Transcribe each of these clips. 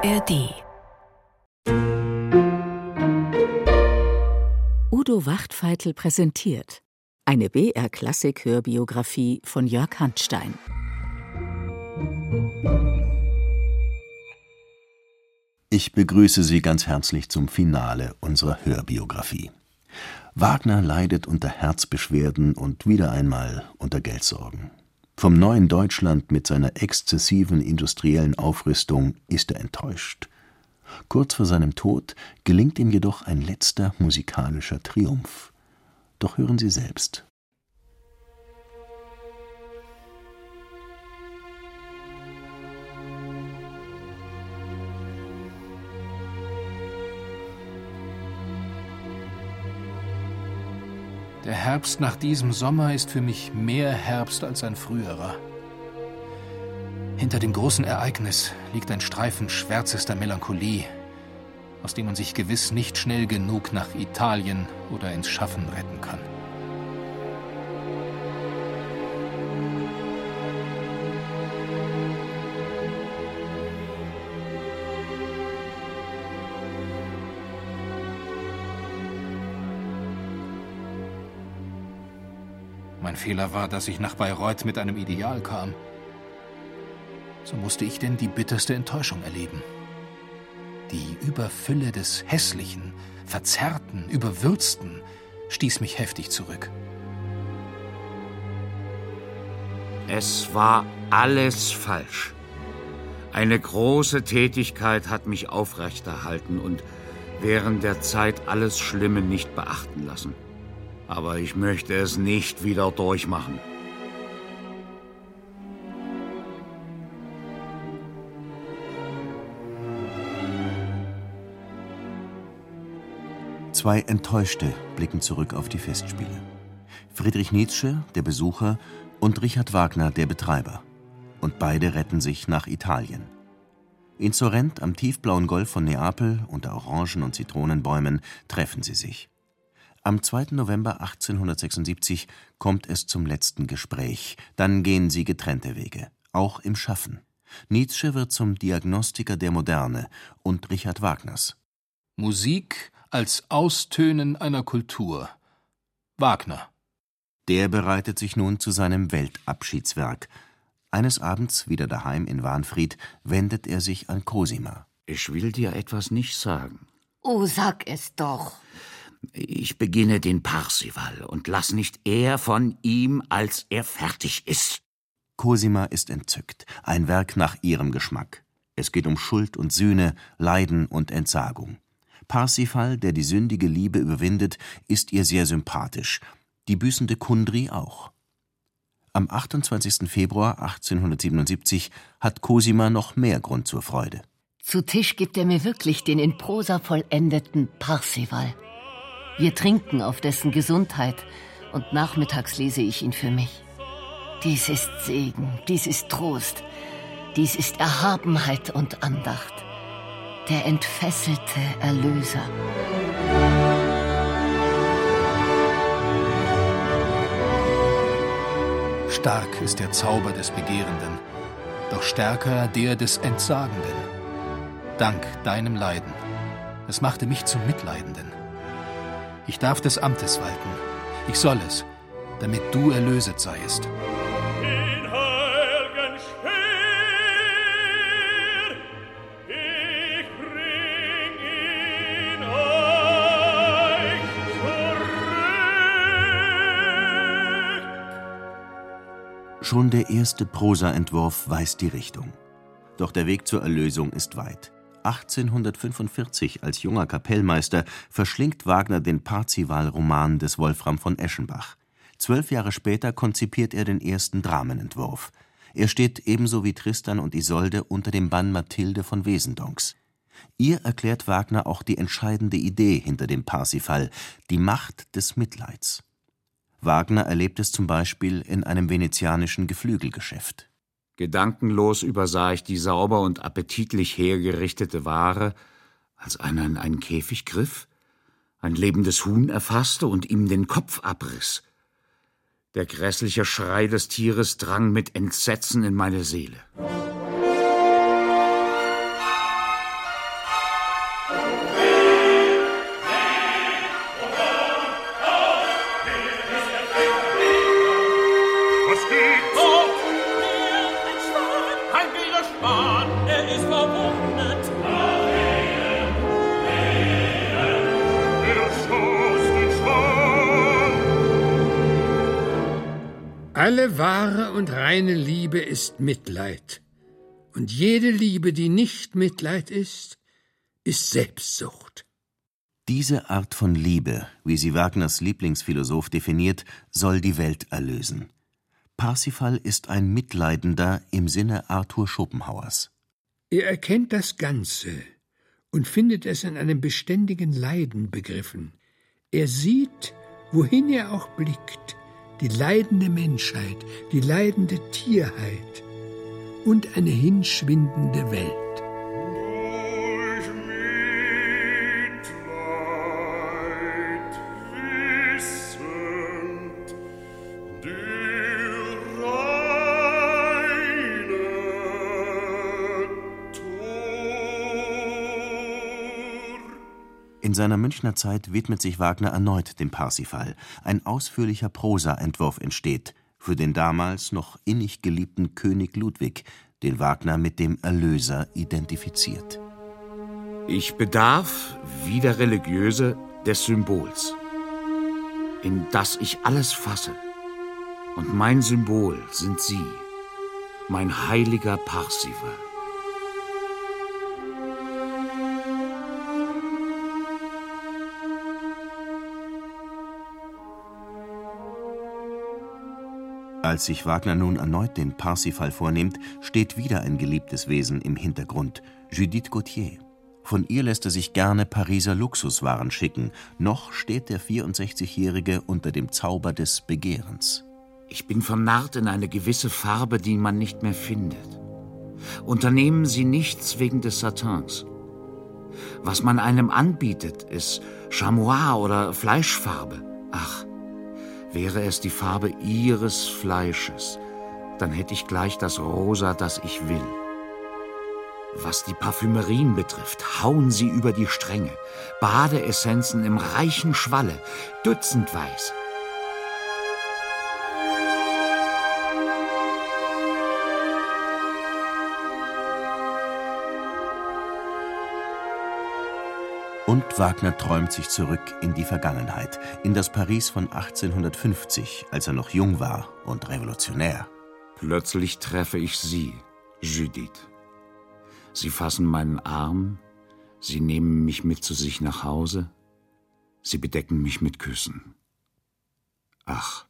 ARD Udo Wachtfeitel präsentiert eine BR-Klassik-Hörbiografie von Jörg Handstein. Ich begrüße Sie ganz herzlich zum Finale unserer Hörbiografie. Wagner leidet unter Herzbeschwerden und wieder einmal unter Geldsorgen. Vom neuen Deutschland mit seiner exzessiven industriellen Aufrüstung ist er enttäuscht. Kurz vor seinem Tod gelingt ihm jedoch ein letzter musikalischer Triumph. Doch hören Sie selbst. Der Herbst nach diesem Sommer ist für mich mehr Herbst als ein früherer. Hinter dem großen Ereignis liegt ein Streifen schwärzester Melancholie, aus dem man sich gewiss nicht schnell genug nach Italien oder ins Schaffen retten kann. Fehler war, dass ich nach Bayreuth mit einem Ideal kam. So musste ich denn die bitterste Enttäuschung erleben. Die Überfülle des Hässlichen, Verzerrten, Überwürzten stieß mich heftig zurück. Es war alles falsch. Eine große Tätigkeit hat mich aufrechterhalten und während der Zeit alles Schlimme nicht beachten lassen aber ich möchte es nicht wieder durchmachen. Zwei Enttäuschte blicken zurück auf die Festspiele. Friedrich Nietzsche, der Besucher, und Richard Wagner, der Betreiber. Und beide retten sich nach Italien. In Sorrent am tiefblauen Golf von Neapel unter Orangen- und Zitronenbäumen treffen sie sich. Am 2. November 1876 kommt es zum letzten Gespräch, dann gehen sie getrennte Wege, auch im Schaffen. Nietzsche wird zum Diagnostiker der Moderne und Richard Wagners. Musik als Austönen einer Kultur. Wagner. Der bereitet sich nun zu seinem Weltabschiedswerk. Eines Abends, wieder daheim in Wahnfried, wendet er sich an Cosima. Ich will dir etwas nicht sagen. Oh, sag es doch. Ich beginne den Parsival und lass nicht eher von ihm, als er fertig ist. Cosima ist entzückt, ein Werk nach ihrem Geschmack. Es geht um Schuld und Sühne, Leiden und Entsagung. Parsifal, der die sündige Liebe überwindet, ist ihr sehr sympathisch, die büßende Kundry auch. Am 28. Februar 1877 hat Cosima noch mehr Grund zur Freude. Zu Tisch gibt er mir wirklich den in Prosa vollendeten Parsival. Wir trinken auf dessen Gesundheit und nachmittags lese ich ihn für mich. Dies ist Segen, dies ist Trost, dies ist Erhabenheit und Andacht. Der entfesselte Erlöser. Stark ist der Zauber des Begehrenden, doch stärker der des Entsagenden. Dank deinem Leiden. Es machte mich zum Mitleidenden. Ich darf des Amtes walten. Ich soll es, damit du erlöset seiest. Schon der erste Prosaentwurf weist die Richtung. Doch der Weg zur Erlösung ist weit. 1845 als junger Kapellmeister verschlingt Wagner den Parzival-Roman des Wolfram von Eschenbach. Zwölf Jahre später konzipiert er den ersten Dramenentwurf. Er steht ebenso wie Tristan und Isolde unter dem Bann Mathilde von Wesendonck. Ihr erklärt Wagner auch die entscheidende Idee hinter dem Parsifal, die Macht des Mitleids. Wagner erlebt es zum Beispiel in einem venezianischen Geflügelgeschäft Gedankenlos übersah ich die sauber und appetitlich hergerichtete Ware, als einer in einen Käfig griff, ein lebendes Huhn erfasste und ihm den Kopf abriss. Der grässliche Schrei des Tieres drang mit Entsetzen in meine Seele. Und reine Liebe ist Mitleid. Und jede Liebe, die nicht Mitleid ist, ist Selbstsucht. Diese Art von Liebe, wie sie Wagners Lieblingsphilosoph definiert, soll die Welt erlösen. Parsifal ist ein Mitleidender im Sinne Arthur Schopenhauers. Er erkennt das Ganze und findet es in einem beständigen Leiden begriffen. Er sieht, wohin er auch blickt, die leidende Menschheit, die leidende Tierheit und eine hinschwindende Welt. Seiner Münchner Zeit widmet sich Wagner erneut dem Parsifal. Ein ausführlicher Prosaentwurf entsteht für den damals noch innig geliebten König Ludwig, den Wagner mit dem Erlöser identifiziert. Ich bedarf, wie der Religiöse, des Symbols, in das ich alles fasse. Und mein Symbol sind Sie, mein heiliger Parsival. Als sich Wagner nun erneut den Parsifal vornimmt, steht wieder ein geliebtes Wesen im Hintergrund, Judith Gauthier. Von ihr lässt er sich gerne Pariser Luxuswaren schicken, noch steht der 64-Jährige unter dem Zauber des Begehrens. Ich bin vernarrt in eine gewisse Farbe, die man nicht mehr findet. Unternehmen Sie nichts wegen des Satins. Was man einem anbietet, ist Chamois oder Fleischfarbe. Wäre es die Farbe Ihres Fleisches, dann hätte ich gleich das Rosa, das ich will. Was die Parfümerien betrifft, hauen Sie über die Stränge. Badeessenzen im reichen Schwalle, dutzendweise. Wagner träumt sich zurück in die Vergangenheit, in das Paris von 1850, als er noch jung war und revolutionär. Plötzlich treffe ich Sie, Judith. Sie fassen meinen Arm, Sie nehmen mich mit zu sich nach Hause, Sie bedecken mich mit Küssen. Ach,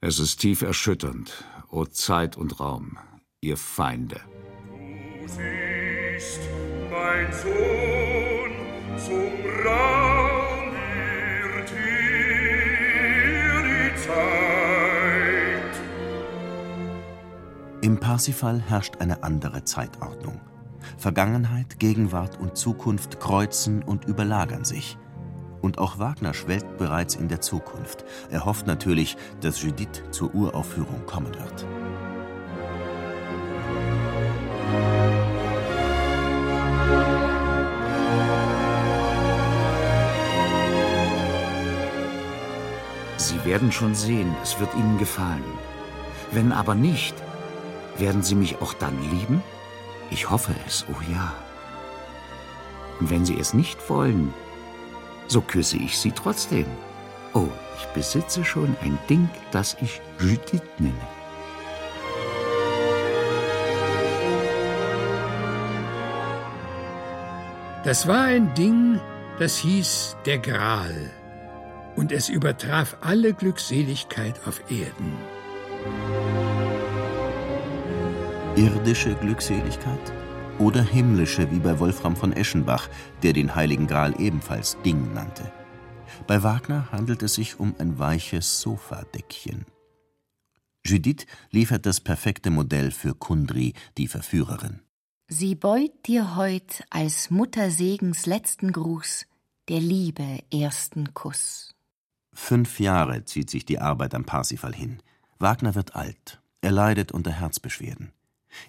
es ist tief erschütternd, o Zeit und Raum, ihr Feinde. Du siehst, mein Sohn, Im Parsifal herrscht eine andere Zeitordnung. Vergangenheit, Gegenwart und Zukunft kreuzen und überlagern sich. Und auch Wagner schwelgt bereits in der Zukunft. Er hofft natürlich, dass Judith zur Uraufführung kommen wird. Sie werden schon sehen, es wird Ihnen gefallen. Wenn aber nicht, werden Sie mich auch dann lieben? Ich hoffe es, oh ja. Und wenn Sie es nicht wollen, so küsse ich Sie trotzdem. Oh, ich besitze schon ein Ding, das ich Judith nenne. Das war ein Ding, das hieß der Gral und es übertraf alle Glückseligkeit auf Erden. Irdische Glückseligkeit oder himmlische wie bei Wolfram von Eschenbach, der den Heiligen Gral ebenfalls Ding nannte. Bei Wagner handelt es sich um ein weiches Sofadeckchen. Judith liefert das perfekte Modell für Kundry, die Verführerin. Sie beut dir heut als Muttersegens letzten Gruß der Liebe ersten Kuss. Fünf Jahre zieht sich die Arbeit am Parsifal hin. Wagner wird alt. Er leidet unter Herzbeschwerden.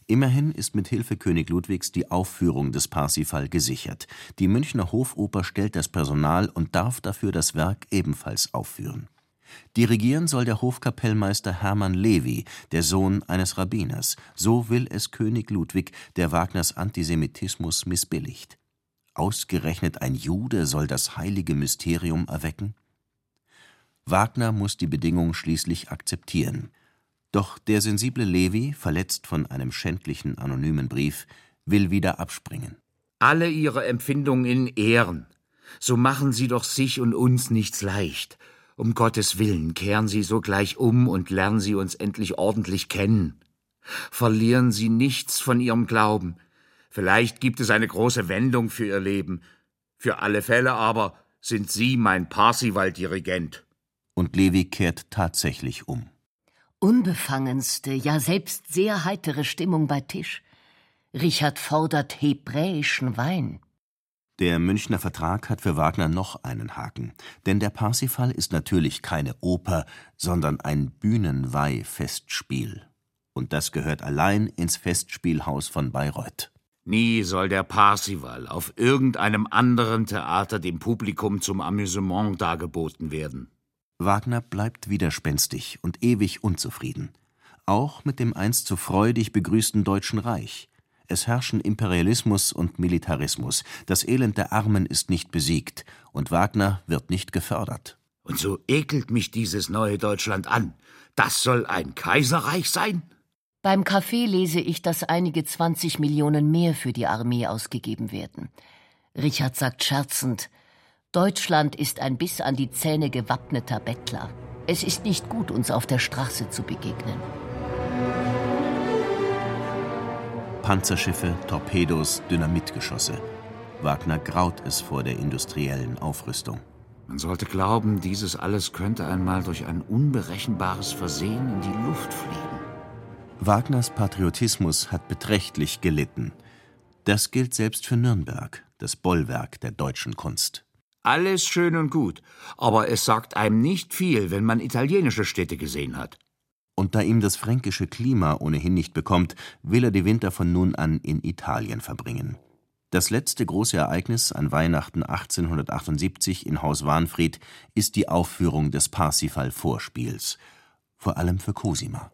Immerhin ist mit Hilfe König Ludwigs die Aufführung des Parsifal gesichert. Die Münchner Hofoper stellt das Personal und darf dafür das Werk ebenfalls aufführen. Dirigieren soll der Hofkapellmeister Hermann Levi, der Sohn eines Rabbiners. So will es König Ludwig, der Wagners Antisemitismus missbilligt. Ausgerechnet ein Jude soll das heilige Mysterium erwecken? Wagner muss die Bedingung schließlich akzeptieren. Doch der sensible Levi, verletzt von einem schändlichen anonymen Brief, will wieder abspringen. Alle Ihre Empfindungen in Ehren. So machen Sie doch sich und uns nichts leicht. Um Gottes Willen kehren Sie sogleich um und lernen Sie uns endlich ordentlich kennen. Verlieren Sie nichts von Ihrem Glauben. Vielleicht gibt es eine große Wendung für Ihr Leben. Für alle Fälle aber sind Sie mein Parsival-Dirigent. Und Levi kehrt tatsächlich um. Unbefangenste, ja selbst sehr heitere Stimmung bei Tisch. Richard fordert hebräischen Wein. Der Münchner Vertrag hat für Wagner noch einen Haken, denn der Parsifal ist natürlich keine Oper, sondern ein Bühnenweih-Festspiel. Und das gehört allein ins Festspielhaus von Bayreuth. Nie soll der Parsival auf irgendeinem anderen Theater dem Publikum zum Amüsement dargeboten werden. Wagner bleibt widerspenstig und ewig unzufrieden. Auch mit dem einst so freudig begrüßten Deutschen Reich. Es herrschen Imperialismus und Militarismus. Das Elend der Armen ist nicht besiegt und Wagner wird nicht gefördert. Und so ekelt mich dieses neue Deutschland an. Das soll ein Kaiserreich sein? Beim Kaffee lese ich, dass einige 20 Millionen mehr für die Armee ausgegeben werden. Richard sagt scherzend, Deutschland ist ein bis an die Zähne gewappneter Bettler. Es ist nicht gut, uns auf der Straße zu begegnen. Panzerschiffe, Torpedos, Dynamitgeschosse. Wagner graut es vor der industriellen Aufrüstung. Man sollte glauben, dieses alles könnte einmal durch ein unberechenbares Versehen in die Luft fliegen. Wagners Patriotismus hat beträchtlich gelitten. Das gilt selbst für Nürnberg, das Bollwerk der deutschen Kunst. Alles schön und gut, aber es sagt einem nicht viel, wenn man italienische Städte gesehen hat. Und da ihm das fränkische Klima ohnehin nicht bekommt, will er die Winter von nun an in Italien verbringen. Das letzte große Ereignis an Weihnachten 1878 in Haus Wahnfried ist die Aufführung des Parsifal-Vorspiels, vor allem für Cosima.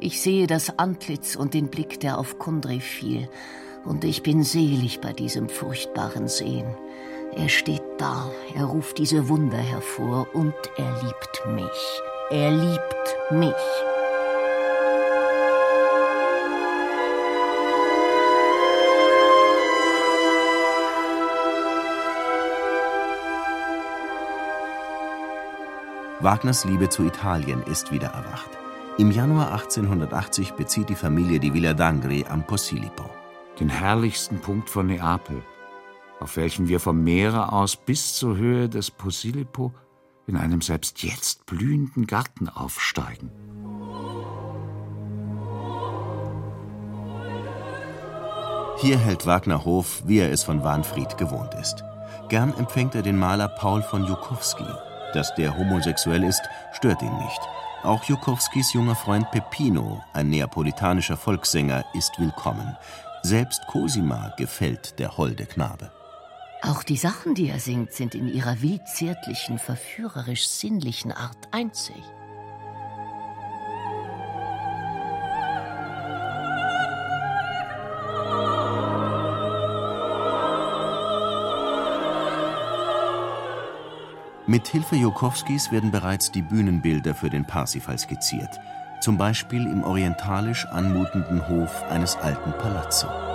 Ich sehe das Antlitz und den Blick, der auf Kundry fiel, und ich bin selig bei diesem furchtbaren Sehen. Er steht da, er ruft diese Wunder hervor und er liebt mich. Er liebt mich. Wagners Liebe zu Italien ist wieder erwacht. Im Januar 1880 bezieht die Familie die Villa d'Angri am Posillipo. Den herrlichsten Punkt von Neapel, auf welchem wir vom Meere aus bis zur Höhe des Posillipo in einem selbst jetzt blühenden Garten aufsteigen. Hier hält Wagner Hof, wie er es von Wahnfried gewohnt ist. Gern empfängt er den Maler Paul von Jukowski. Dass der homosexuell ist, stört ihn nicht. Auch Jukowskis junger Freund Peppino, ein neapolitanischer Volkssänger, ist willkommen. Selbst Cosima gefällt der holde Knabe. Auch die Sachen, die er singt, sind in ihrer wild zärtlichen, verführerisch sinnlichen Art einzig. Mit Hilfe Jukowskis werden bereits die Bühnenbilder für den Parsifal skizziert, zum Beispiel im orientalisch anmutenden Hof eines alten Palazzo.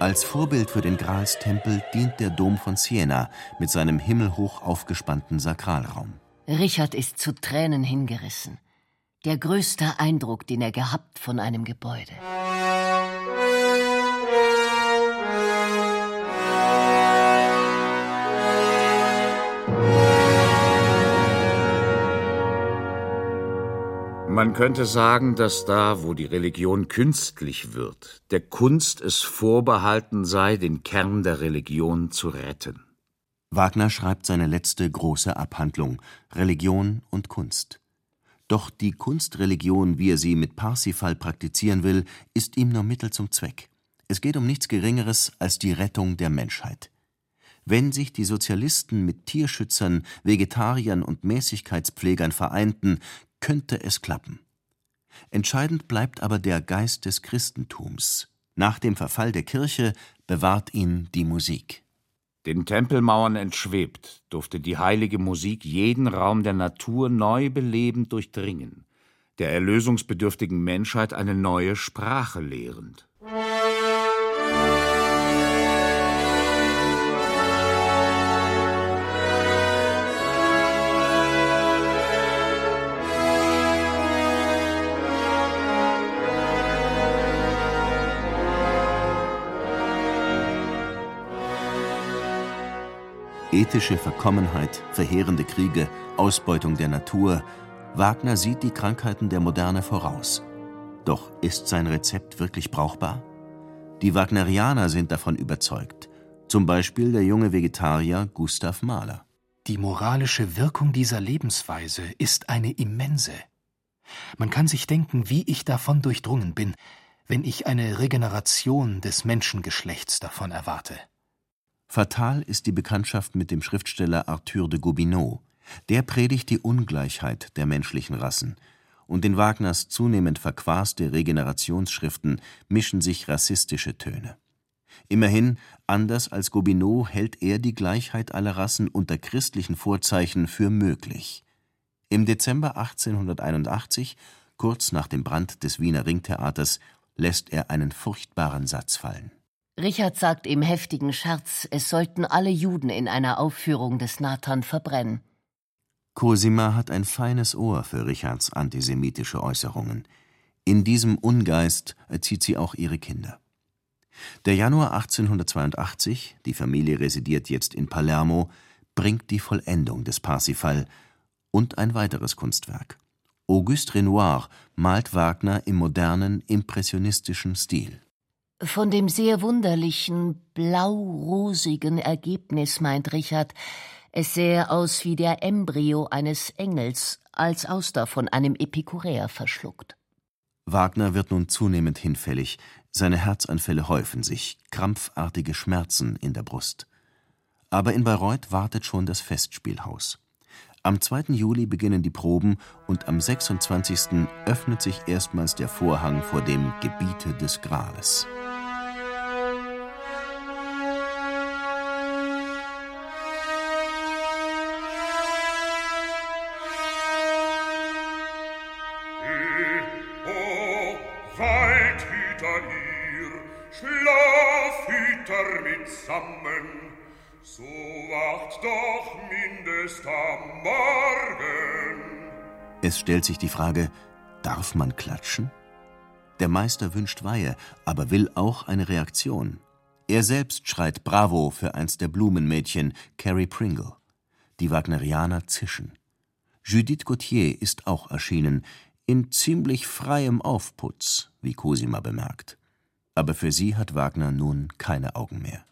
Als Vorbild für den Gralstempel dient der Dom von Siena mit seinem himmelhoch aufgespannten Sakralraum. Richard ist zu Tränen hingerissen. Der größte Eindruck, den er gehabt von einem Gebäude. Man könnte sagen, dass da, wo die Religion künstlich wird, der Kunst es vorbehalten sei, den Kern der Religion zu retten. Wagner schreibt seine letzte große Abhandlung Religion und Kunst. Doch die Kunstreligion, wie er sie mit Parsifal praktizieren will, ist ihm nur Mittel zum Zweck. Es geht um nichts Geringeres als die Rettung der Menschheit. Wenn sich die Sozialisten mit Tierschützern, Vegetariern und Mäßigkeitspflegern vereinten, könnte es klappen. Entscheidend bleibt aber der Geist des Christentums. Nach dem Verfall der Kirche bewahrt ihn die Musik. Den Tempelmauern entschwebt, durfte die heilige Musik jeden Raum der Natur neu belebend durchdringen, der erlösungsbedürftigen Menschheit eine neue Sprache lehrend. Ethische Verkommenheit, verheerende Kriege, Ausbeutung der Natur. Wagner sieht die Krankheiten der Moderne voraus. Doch ist sein Rezept wirklich brauchbar? Die Wagnerianer sind davon überzeugt. Zum Beispiel der junge Vegetarier Gustav Mahler. Die moralische Wirkung dieser Lebensweise ist eine immense. Man kann sich denken, wie ich davon durchdrungen bin, wenn ich eine Regeneration des Menschengeschlechts davon erwarte. Fatal ist die Bekanntschaft mit dem Schriftsteller Arthur de Gobineau. Der predigt die Ungleichheit der menschlichen Rassen. Und in Wagners zunehmend verquaste Regenerationsschriften mischen sich rassistische Töne. Immerhin, anders als Gobineau hält er die Gleichheit aller Rassen unter christlichen Vorzeichen für möglich. Im Dezember 1881, kurz nach dem Brand des Wiener Ringtheaters, lässt er einen furchtbaren Satz fallen Richard sagt im heftigen Scherz, es sollten alle Juden in einer Aufführung des Nathan verbrennen. Cosima hat ein feines Ohr für Richards antisemitische Äußerungen. In diesem Ungeist erzieht sie auch ihre Kinder. Der Januar 1882, die Familie residiert jetzt in Palermo, bringt die Vollendung des Parsifal und ein weiteres Kunstwerk. Auguste Renoir malt Wagner im modernen, impressionistischen Stil. Von dem sehr wunderlichen, blau-rosigen Ergebnis meint Richard, es sähe aus wie der Embryo eines Engels, als Auster von einem Epikuräer verschluckt. Wagner wird nun zunehmend hinfällig, seine Herzanfälle häufen sich, krampfartige Schmerzen in der Brust. Aber in Bayreuth wartet schon das Festspielhaus. Am 2. Juli beginnen die Proben und am 26. öffnet sich erstmals der Vorhang vor dem Gebiete des Grales. mitsammen, so wacht doch mindest am Morgen. Es stellt sich die Frage, darf man klatschen? Der Meister wünscht Weihe, aber will auch eine Reaktion. Er selbst schreit Bravo für eins der Blumenmädchen, Carrie Pringle. Die Wagnerianer zischen. Judith Gauthier ist auch erschienen, in ziemlich freiem Aufputz, wie Cosima bemerkt. Aber für sie hat Wagner nun keine Augen mehr.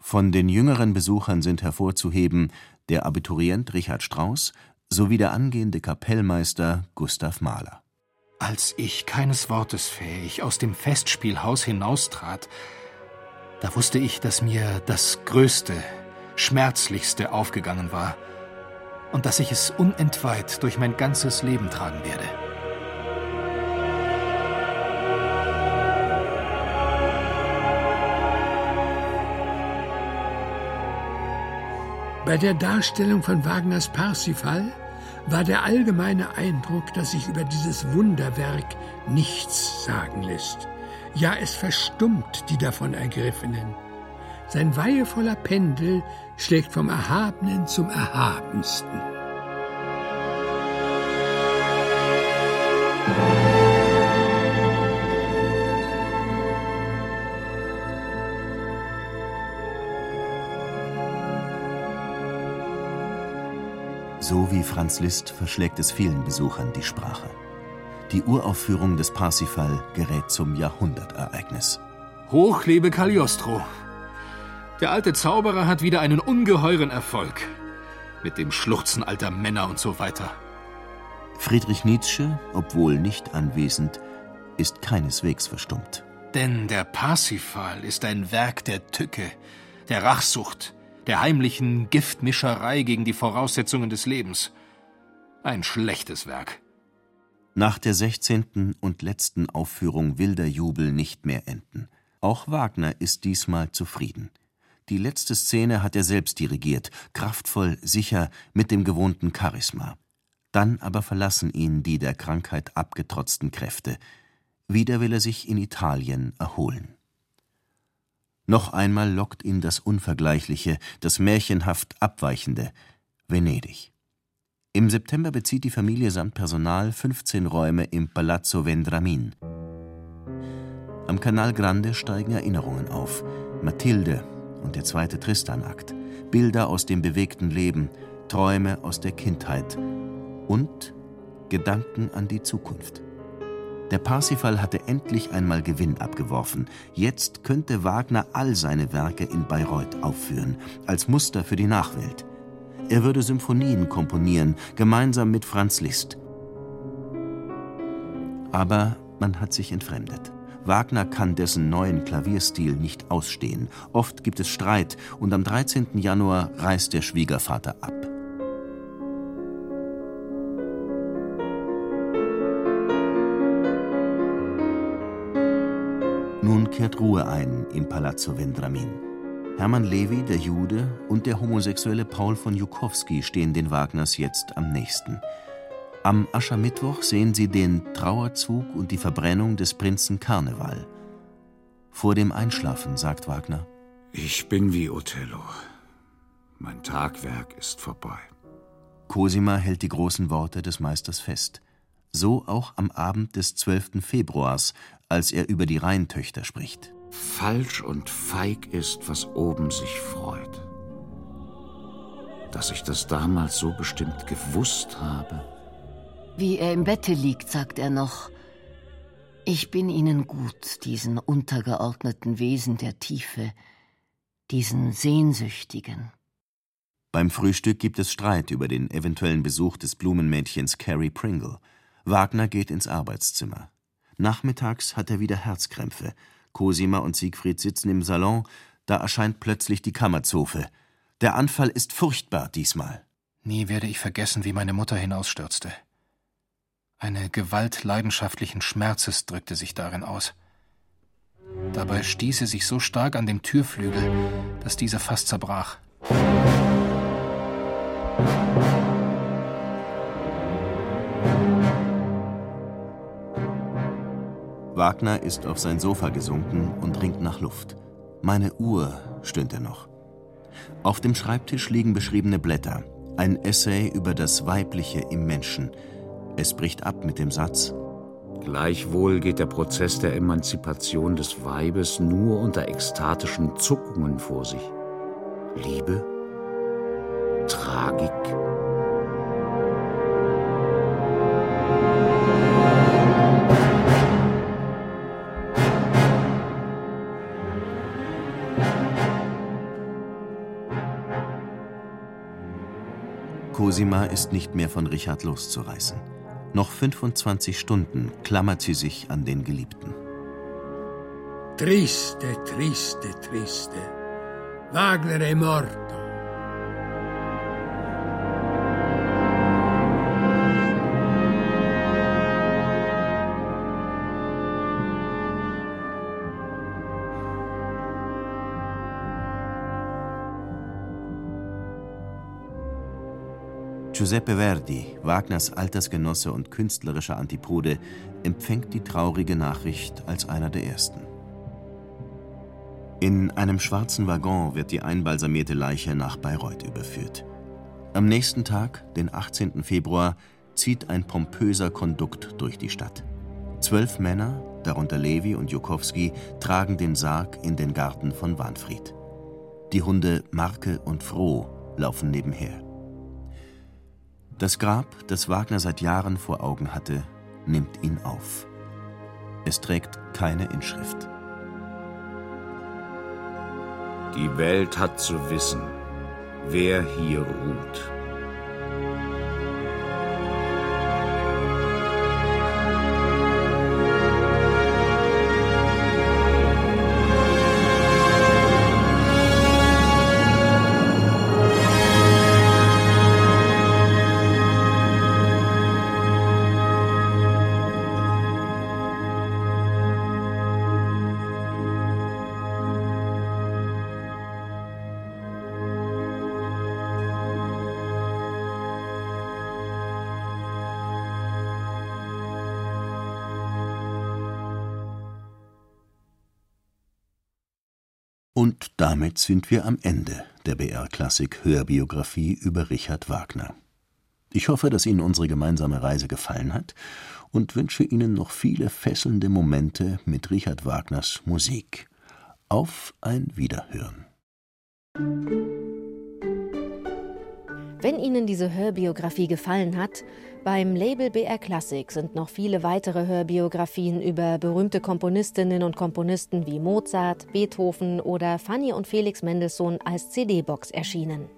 Von den jüngeren Besuchern sind hervorzuheben der Abiturient Richard Strauss sowie der angehende Kapellmeister Gustav Mahler. Als ich keines Wortes fähig aus dem Festspielhaus hinaustrat, da wusste ich, dass mir das Größte, Schmerzlichste aufgegangen war und dass ich es unentweiht durch mein ganzes Leben tragen werde. Bei der Darstellung von Wagners Parsifal war der allgemeine Eindruck, dass sich über dieses Wunderwerk nichts sagen lässt. Ja, es verstummt die davon Ergriffenen. Sein weihevoller Pendel schlägt vom Erhabenen zum Erhabensten. So wie Franz Liszt verschlägt es vielen Besuchern die Sprache. Die Uraufführung des Parsifal gerät zum Jahrhundertereignis. Hoch lebe Cagliostro! Der alte Zauberer hat wieder einen ungeheuren Erfolg. Mit dem Schluchzen alter Männer und so weiter. Friedrich Nietzsche, obwohl nicht anwesend, ist keineswegs verstummt. Denn der Parsifal ist ein Werk der Tücke, der Rachsucht, der heimlichen Giftmischerei gegen die Voraussetzungen des Lebens. Ein schlechtes Werk. Nach der 16. und letzten Aufführung will der Jubel nicht mehr enden. Auch Wagner ist diesmal zufrieden. Die letzte Szene hat er selbst dirigiert, kraftvoll, sicher, mit dem gewohnten Charisma. Dann aber verlassen ihn die der Krankheit abgetrotzten Kräfte. Wieder will er sich in Italien erholen. Noch einmal lockt ihn das Unvergleichliche, das märchenhaft Abweichende, Venedig. Im September bezieht die Familie samt Personal 15 Räume im Palazzo Vendramin. Am Canal Grande steigen Erinnerungen auf. Mathilde und der zweite Tristan-Akt. Bilder aus dem bewegten Leben, Träume aus der Kindheit und Gedanken an die Zukunft. Der Parsifal hatte endlich einmal Gewinn abgeworfen. Jetzt könnte Wagner all seine Werke in Bayreuth aufführen, als Muster für die Nachwelt. Er würde Symphonien komponieren, gemeinsam mit Franz Liszt. Aber man hat sich entfremdet. Wagner kann dessen neuen Klavierstil nicht ausstehen. Oft gibt es Streit und am 13. Januar reist der Schwiegervater ab. Nun kehrt Ruhe ein im Palazzo Vendramin. Hermann Levi, der Jude, und der homosexuelle Paul von Jukowski stehen den Wagners jetzt am nächsten. Am Aschermittwoch sehen sie den Trauerzug und die Verbrennung des Prinzen Karneval. Vor dem Einschlafen sagt Wagner: Ich bin wie Othello. Mein Tagwerk ist vorbei. Cosima hält die großen Worte des Meisters fest. So auch am Abend des 12. Februars, als er über die Rheintöchter spricht. Falsch und feig ist, was oben sich freut. Dass ich das damals so bestimmt gewusst habe. Wie er im Bette liegt, sagt er noch, ich bin Ihnen gut, diesen untergeordneten Wesen der Tiefe, diesen Sehnsüchtigen. Beim Frühstück gibt es Streit über den eventuellen Besuch des Blumenmädchens Carrie Pringle. Wagner geht ins Arbeitszimmer. Nachmittags hat er wieder Herzkrämpfe. Cosima und Siegfried sitzen im Salon, da erscheint plötzlich die Kammerzofe. Der Anfall ist furchtbar diesmal. Nie werde ich vergessen, wie meine Mutter hinausstürzte. Eine Gewalt leidenschaftlichen Schmerzes drückte sich darin aus. Dabei stieß sie sich so stark an dem Türflügel, dass dieser fast zerbrach. Wagner ist auf sein Sofa gesunken und ringt nach Luft. Meine Uhr, stöhnt er noch. Auf dem Schreibtisch liegen beschriebene Blätter, ein Essay über das Weibliche im Menschen. Es bricht ab mit dem Satz Gleichwohl geht der Prozess der Emanzipation des Weibes nur unter ekstatischen Zuckungen vor sich. Liebe? Tragik? Cosima ist nicht mehr von Richard loszureißen. Noch 25 Stunden klammert sie sich an den Geliebten. Triste, triste, triste. Wagner è morto. Giuseppe Verdi, Wagners Altersgenosse und künstlerischer Antipode, empfängt die traurige Nachricht als einer der ersten. In einem schwarzen Waggon wird die einbalsamierte Leiche nach Bayreuth überführt. Am nächsten Tag, den 18. Februar, zieht ein pompöser Kondukt durch die Stadt. Zwölf Männer, darunter Levi und Jukowski, tragen den Sarg in den Garten von Wanfried. Die Hunde Marke und Froh laufen nebenher. Das Grab, das Wagner seit Jahren vor Augen hatte, nimmt ihn auf. Es trägt keine Inschrift. Die Welt hat zu wissen, wer hier ruht. Und damit sind wir am Ende der BR Klassik Hörbiografie über Richard Wagner. Ich hoffe, dass Ihnen unsere gemeinsame Reise gefallen hat und wünsche Ihnen noch viele fesselnde Momente mit Richard Wagners Musik. Auf ein Wiederhören. Wenn Ihnen diese Hörbiografie gefallen hat, beim Label BR Classic sind noch viele weitere Hörbiografien über berühmte Komponistinnen und Komponisten wie Mozart, Beethoven oder Fanny und Felix Mendelssohn als CD-Box erschienen.